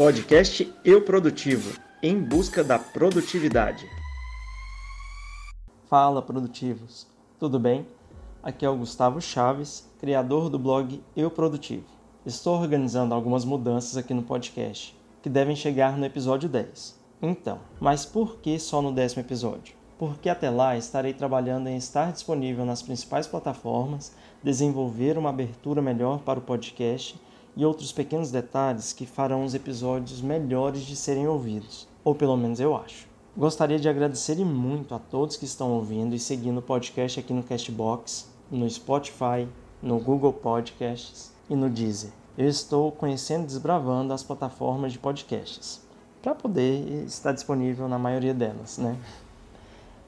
Podcast Eu Produtivo em busca da produtividade. Fala, produtivos! Tudo bem? Aqui é o Gustavo Chaves, criador do blog Eu Produtivo. Estou organizando algumas mudanças aqui no podcast, que devem chegar no episódio 10. Então, mas por que só no décimo episódio? Porque até lá estarei trabalhando em estar disponível nas principais plataformas, desenvolver uma abertura melhor para o podcast e outros pequenos detalhes que farão os episódios melhores de serem ouvidos, ou pelo menos eu acho. Gostaria de agradecer muito a todos que estão ouvindo e seguindo o podcast aqui no Castbox, no Spotify, no Google Podcasts e no Deezer. Eu estou conhecendo e desbravando as plataformas de podcasts para poder estar disponível na maioria delas, né?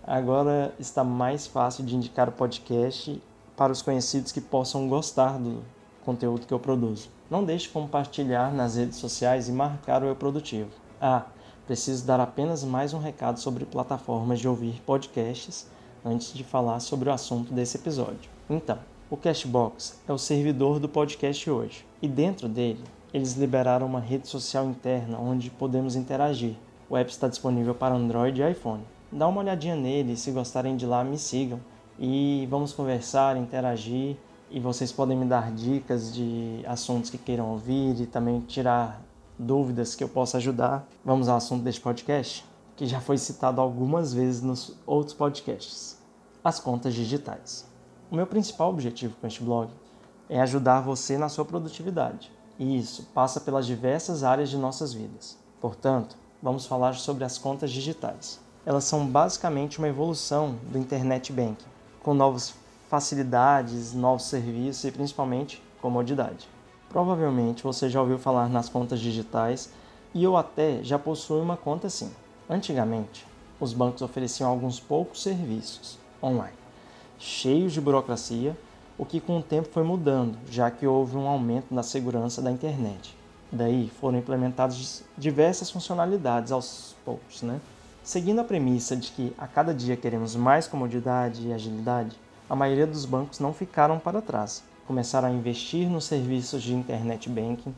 Agora está mais fácil de indicar o podcast para os conhecidos que possam gostar do conteúdo que eu produzo. Não deixe de compartilhar nas redes sociais e marcar o Eu Produtivo. Ah, preciso dar apenas mais um recado sobre plataformas de ouvir podcasts antes de falar sobre o assunto desse episódio. Então, o Cashbox é o servidor do podcast hoje e dentro dele eles liberaram uma rede social interna onde podemos interagir. O app está disponível para Android e iPhone. Dá uma olhadinha nele, se gostarem de lá, me sigam e vamos conversar, interagir e vocês podem me dar dicas de assuntos que queiram ouvir e também tirar dúvidas que eu possa ajudar. Vamos ao assunto deste podcast, que já foi citado algumas vezes nos outros podcasts: as contas digitais. O meu principal objetivo com este blog é ajudar você na sua produtividade, e isso passa pelas diversas áreas de nossas vidas. Portanto, vamos falar sobre as contas digitais. Elas são basicamente uma evolução do Internet Banking, com novas facilidades, novos serviços e principalmente comodidade. Provavelmente você já ouviu falar nas contas digitais e eu até já possuo uma conta assim. Antigamente, os bancos ofereciam alguns poucos serviços online, cheios de burocracia, o que com o tempo foi mudando, já que houve um aumento na segurança da internet. Daí foram implementadas diversas funcionalidades aos poucos, né? Seguindo a premissa de que a cada dia queremos mais comodidade e agilidade, a maioria dos bancos não ficaram para trás. Começaram a investir nos serviços de internet banking,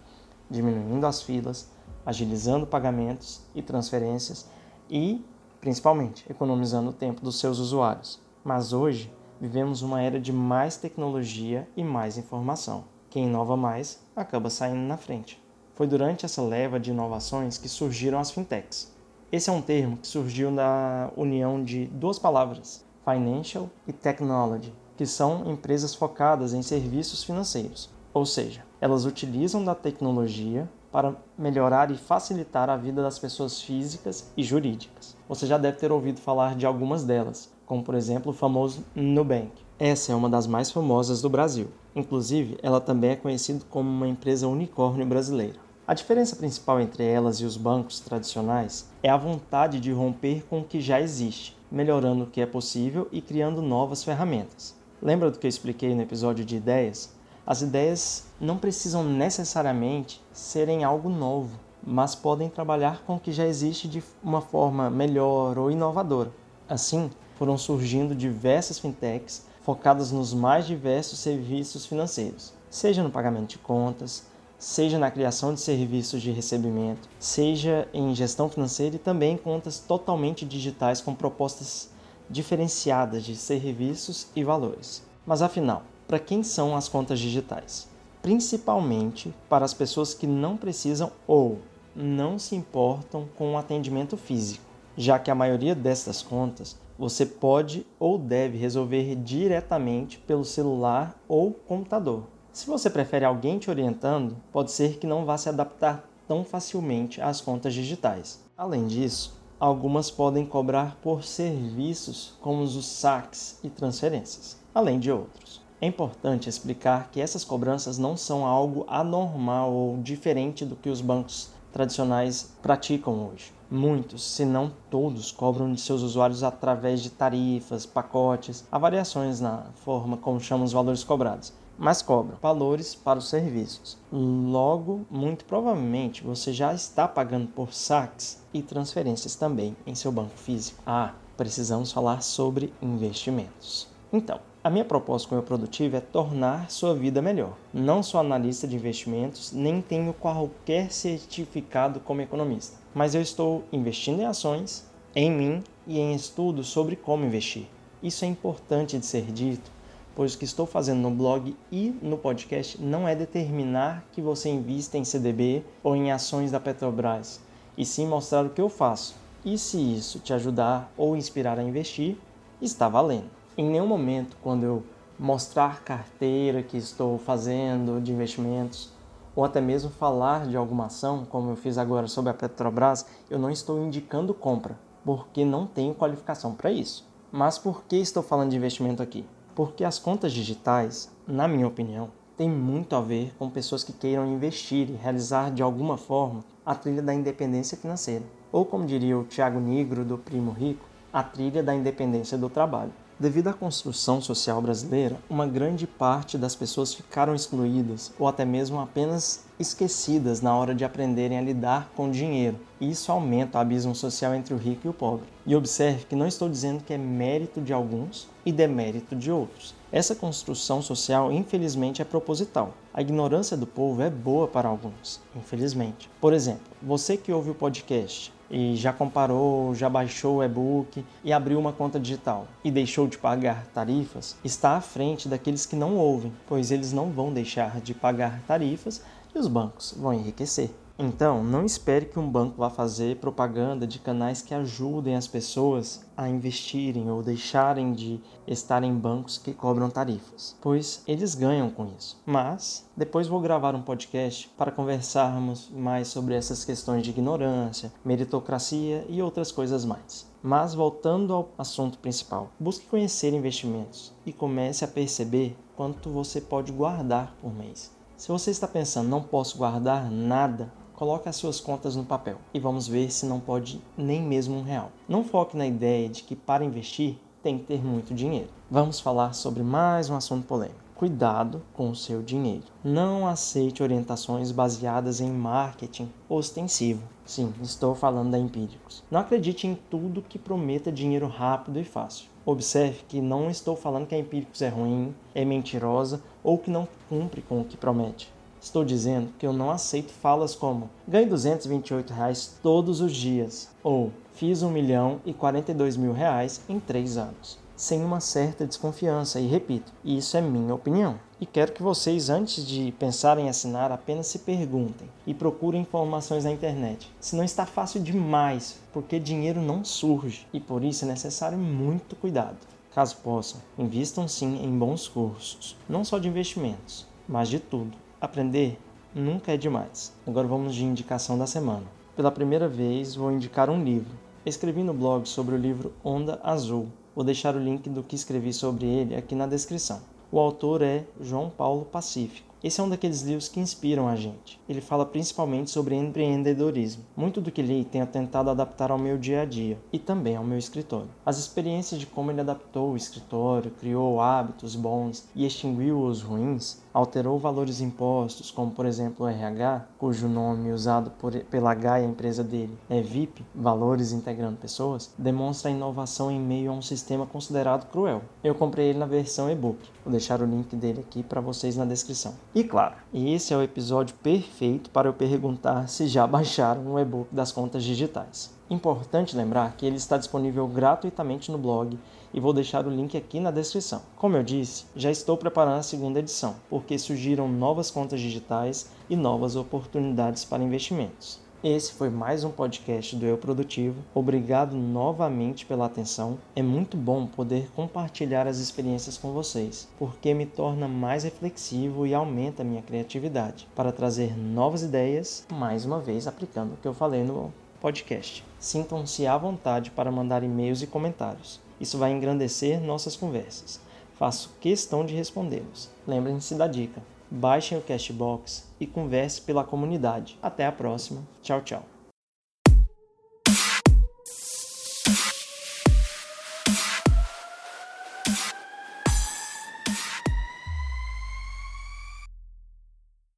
diminuindo as filas, agilizando pagamentos e transferências e, principalmente, economizando o tempo dos seus usuários. Mas hoje vivemos uma era de mais tecnologia e mais informação. Quem inova mais acaba saindo na frente. Foi durante essa leva de inovações que surgiram as fintechs. Esse é um termo que surgiu da união de duas palavras, Financial e Technology, que são empresas focadas em serviços financeiros, ou seja, elas utilizam da tecnologia para melhorar e facilitar a vida das pessoas físicas e jurídicas. Você já deve ter ouvido falar de algumas delas, como por exemplo o famoso Nubank. Essa é uma das mais famosas do Brasil. Inclusive, ela também é conhecida como uma empresa unicórnio brasileira. A diferença principal entre elas e os bancos tradicionais é a vontade de romper com o que já existe, melhorando o que é possível e criando novas ferramentas. Lembra do que eu expliquei no episódio de ideias? As ideias não precisam necessariamente serem algo novo, mas podem trabalhar com o que já existe de uma forma melhor ou inovadora. Assim, foram surgindo diversas fintechs focadas nos mais diversos serviços financeiros, seja no pagamento de contas, seja na criação de serviços de recebimento, seja em gestão financeira e também contas totalmente digitais com propostas diferenciadas de serviços e valores. Mas afinal, para quem são as contas digitais? Principalmente para as pessoas que não precisam ou não se importam com o atendimento físico, já que a maioria dessas contas você pode ou deve resolver diretamente pelo celular ou computador. Se você prefere alguém te orientando, pode ser que não vá se adaptar tão facilmente às contas digitais. Além disso, algumas podem cobrar por serviços como os saques e transferências, além de outros. É importante explicar que essas cobranças não são algo anormal ou diferente do que os bancos tradicionais praticam hoje. Muitos, se não todos, cobram de seus usuários através de tarifas, pacotes, há variações na forma como chamam os valores cobrados mas cobram valores para os serviços. Logo, muito provavelmente você já está pagando por saques e transferências também em seu banco físico. Ah, precisamos falar sobre investimentos. Então, A minha proposta com o Eu Produtivo é tornar sua vida melhor. Não sou analista de investimentos, nem tenho qualquer certificado como economista, mas eu estou investindo em ações, em mim e em estudos sobre como investir. Isso é importante de ser dito, pois o que estou fazendo no blog e no podcast não é determinar que você invista em CDB ou em ações da Petrobras, e sim mostrar o que eu faço. E se isso te ajudar ou inspirar a investir, está valendo. Em nenhum momento, quando eu mostrar carteira que estou fazendo de investimentos, ou até mesmo falar de alguma ação, como eu fiz agora sobre a Petrobras, eu não estou indicando compra, porque não tenho qualificação para isso. Mas por que estou falando de investimento aqui? Porque as contas digitais, na minha opinião, têm muito a ver com pessoas que queiram investir e realizar de alguma forma a trilha da independência financeira. Ou como diria o Tiago Negro do Primo Rico, a trilha da independência do trabalho. Devido à construção social brasileira, uma grande parte das pessoas ficaram excluídas ou até mesmo apenas esquecidas na hora de aprenderem a lidar com dinheiro. E isso aumenta o abismo social entre o rico e o pobre. E observe que não estou dizendo que é mérito de alguns e demérito de outros. Essa construção social, infelizmente, é proposital. A ignorância do povo é boa para alguns, infelizmente. Por exemplo, você que ouve o podcast e já comparou, já baixou o e-book e abriu uma conta digital e deixou de pagar tarifas, está à frente daqueles que não ouvem, pois eles não vão deixar de pagar tarifas e os bancos vão enriquecer. Então, não espere que um banco vá fazer propaganda de canais que ajudem as pessoas a investirem ou deixarem de estar em bancos que cobram tarifas, pois eles ganham com isso. Mas depois vou gravar um podcast para conversarmos mais sobre essas questões de ignorância, meritocracia e outras coisas mais. Mas voltando ao assunto principal, busque conhecer investimentos e comece a perceber quanto você pode guardar por mês. Se você está pensando, não posso guardar nada, coloque as suas contas no papel e vamos ver se não pode nem mesmo um real. Não foque na ideia de que para investir tem que ter muito dinheiro. Vamos falar sobre mais um assunto polêmico. Cuidado com o seu dinheiro. Não aceite orientações baseadas em marketing ostensivo. Sim, estou falando da Empíricos. Não acredite em tudo que prometa dinheiro rápido e fácil. Observe que não estou falando que a Empíricos é ruim, é mentirosa ou que não cumpre com o que promete. Estou dizendo que eu não aceito falas como ganhe 228 reais todos os dias ou fiz 1 milhão e 42 mil reais em 3 anos, sem uma certa desconfiança. E repito, isso é minha opinião. E quero que vocês, antes de pensarem em assinar, apenas se perguntem e procurem informações na internet. Se não está fácil demais, porque dinheiro não surge e por isso é necessário muito cuidado. Caso possam, invistam sim em bons cursos, não só de investimentos, mas de tudo Aprender nunca é demais. Agora vamos de indicação da semana. Pela primeira vez vou indicar um livro. Escrevi no blog sobre o livro Onda Azul. Vou deixar o link do que escrevi sobre ele aqui na descrição. O autor é João Paulo Pacífico. Esse é um daqueles livros que inspiram a gente. Ele fala principalmente sobre empreendedorismo. Muito do que li tenho tentado adaptar ao meu dia a dia e também ao meu escritório. As experiências de como ele adaptou o escritório, criou hábitos bons e extinguiu os ruins, alterou valores impostos, como por exemplo o RH, cujo nome usado por, pela Gaia, empresa dele, é VIP, Valores Integrando Pessoas, demonstra inovação em meio a um sistema considerado cruel. Eu comprei ele na versão e-book. Vou deixar o link dele aqui para vocês na descrição. E claro, esse é o episódio perfeito para eu perguntar se já baixaram o e-book das contas digitais. Importante lembrar que ele está disponível gratuitamente no blog e vou deixar o link aqui na descrição. Como eu disse, já estou preparando a segunda edição, porque surgiram novas contas digitais e novas oportunidades para investimentos. Esse foi mais um podcast do Eu Produtivo. Obrigado novamente pela atenção. É muito bom poder compartilhar as experiências com vocês, porque me torna mais reflexivo e aumenta a minha criatividade para trazer novas ideias, mais uma vez aplicando o que eu falei no podcast. Sintam-se à vontade para mandar e-mails e comentários. Isso vai engrandecer nossas conversas. Faço questão de respondê-los. Lembrem-se da dica baixem o Cashbox e converse pela comunidade. Até a próxima. Tchau, tchau.